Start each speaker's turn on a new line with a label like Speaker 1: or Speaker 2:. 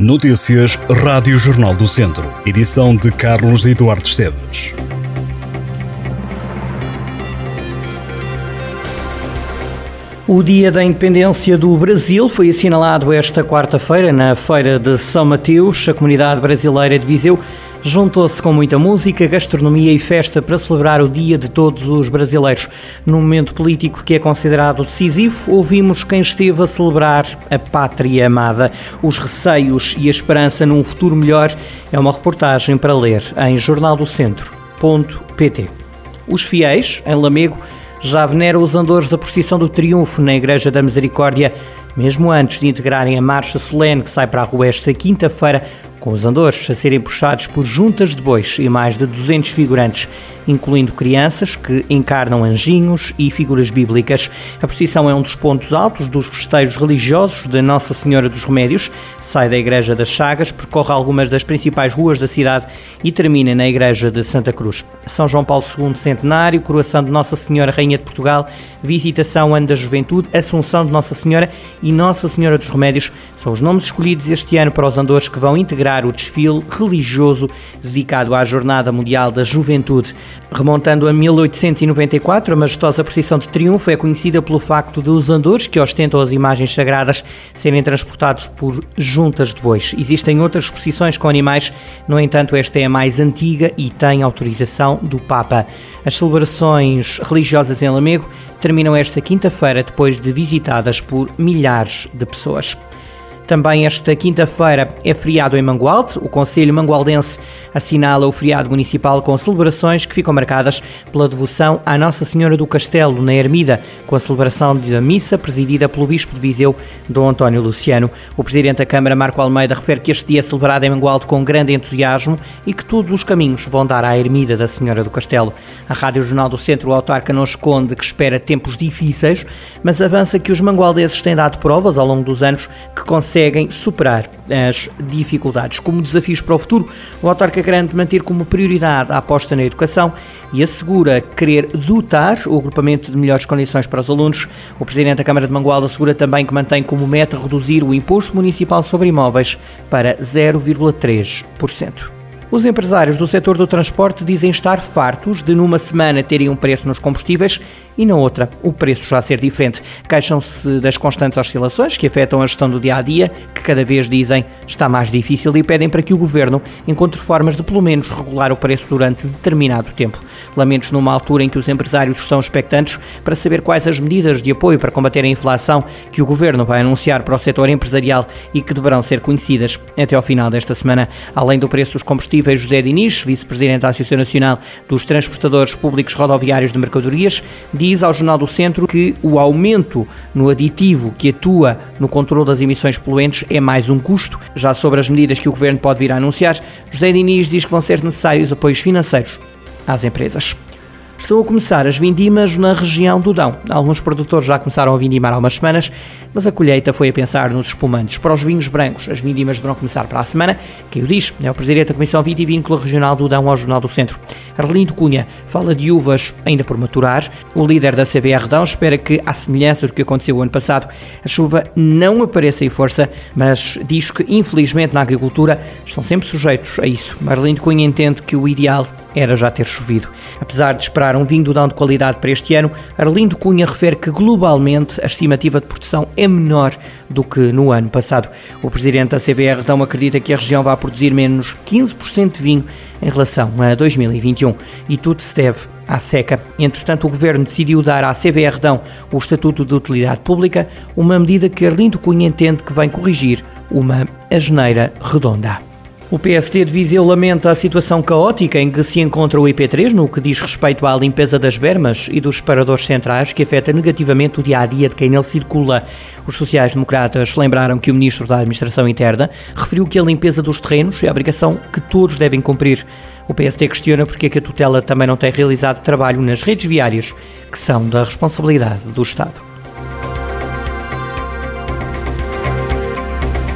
Speaker 1: Notícias Rádio Jornal do Centro. Edição de Carlos Eduardo Esteves.
Speaker 2: O Dia da Independência do Brasil foi assinalado esta quarta-feira na Feira de São Mateus. A comunidade brasileira de Viseu juntou-se com muita música, gastronomia e festa para celebrar o Dia de Todos os Brasileiros. Num momento político que é considerado decisivo, ouvimos quem esteve a celebrar a pátria amada. Os receios e a esperança num futuro melhor é uma reportagem para ler em jornaldocentro.pt. Os fiéis, em Lamego, já veneram os andores da procissão do triunfo na Igreja da Misericórdia, mesmo antes de integrarem a marcha solene que sai para a rua esta quinta-feira, com os andores a serem puxados por juntas de bois e mais de 200 figurantes, incluindo crianças que encarnam anjinhos e figuras bíblicas. A procissão é um dos pontos altos dos festejos religiosos de Nossa Senhora dos Remédios. Sai da Igreja das Chagas, percorre algumas das principais ruas da cidade e termina na Igreja de Santa Cruz. São João Paulo II Centenário, coroação de Nossa Senhora Rainha de Portugal, visitação Ano da Juventude, Assunção de Nossa Senhora e Nossa Senhora dos Remédios são os nomes escolhidos este ano para os andores que vão integrar o desfile religioso dedicado à Jornada Mundial da Juventude. Remontando a 1894, a majestosa procissão de triunfo é conhecida pelo facto de os andores que ostentam as imagens sagradas serem transportados por juntas de bois. Existem outras procissões com animais, no entanto, esta é a mais antiga e tem autorização do Papa. As celebrações religiosas em Lamego terminam esta quinta-feira depois de visitadas por milhares de pessoas. Também esta quinta-feira é feriado em Mangualde. O Conselho Mangualdense assinala o feriado municipal com celebrações que ficam marcadas pela devoção à Nossa Senhora do Castelo, na Ermida, com a celebração da missa presidida pelo Bispo de Viseu, Dom António Luciano. O Presidente da Câmara, Marco Almeida, refere que este dia é celebrado em Mangualde com grande entusiasmo e que todos os caminhos vão dar à Ermida da Senhora do Castelo. A Rádio Jornal do Centro Autarca não esconde que espera tempos difíceis, mas avança que os mangualdeses têm dado provas ao longo dos anos que conseguem conseguem superar as dificuldades. Como desafios para o futuro, o autarca garante manter como prioridade a aposta na educação e assegura querer dotar o agrupamento de melhores condições para os alunos. O Presidente da Câmara de Mangualda assegura também que mantém como meta reduzir o imposto municipal sobre imóveis para 0,3%. Os empresários do setor do transporte dizem estar fartos de numa semana terem um preço nos combustíveis e na outra o preço já ser diferente. Queixam-se das constantes oscilações que afetam a gestão do dia a dia, que cada vez dizem está mais difícil e pedem para que o governo encontre formas de pelo menos regular o preço durante determinado tempo. Lamentos numa altura em que os empresários estão expectantes para saber quais as medidas de apoio para combater a inflação que o governo vai anunciar para o setor empresarial e que deverão ser conhecidas até ao final desta semana. Além do preço dos combustíveis, José Diniz, vice-presidente da Associação Nacional dos Transportadores Públicos Rodoviários de Mercadorias, diz ao Jornal do Centro que o aumento no aditivo que atua no controle das emissões poluentes é mais um custo. Já sobre as medidas que o Governo pode vir a anunciar, José Diniz diz que vão ser necessários apoios financeiros às empresas. Estão a começar as vindimas na região do Dão. Alguns produtores já começaram a vindimar há umas semanas, mas a colheita foi a pensar nos espumantes. Para os vinhos brancos, as vindimas deverão começar para a semana. Quem o diz é o Presidente da Comissão Vitivícola Regional do Dão ao Jornal do Centro. Arlindo Cunha fala de uvas ainda por maturar. O líder da CBR Dão espera que, à semelhança do que aconteceu o ano passado, a chuva não apareça em força, mas diz que, infelizmente, na agricultura estão sempre sujeitos a isso. Arlindo Cunha entende que o ideal era já ter chovido. Apesar de esperar um vinho do Dão de qualidade para este ano, Arlindo Cunha refere que globalmente a estimativa de produção é menor do que no ano passado. O presidente da CBR Dão acredita que a região vai produzir menos 15% de vinho em relação a 2021 e tudo se deve à seca. Entretanto, o governo decidiu dar à CBR Dão o Estatuto de Utilidade Pública, uma medida que Arlindo Cunha entende que vem corrigir uma asneira redonda. O PSD de Viseu lamenta a situação caótica em que se encontra o IP3 no que diz respeito à limpeza das bermas e dos separadores centrais que afeta negativamente o dia a dia de quem nele circula. Os sociais-democratas lembraram que o ministro da Administração Interna referiu que a limpeza dos terrenos é a obrigação que todos devem cumprir. O PSD questiona porque é que a tutela também não tem realizado trabalho nas redes viárias, que são da responsabilidade do Estado.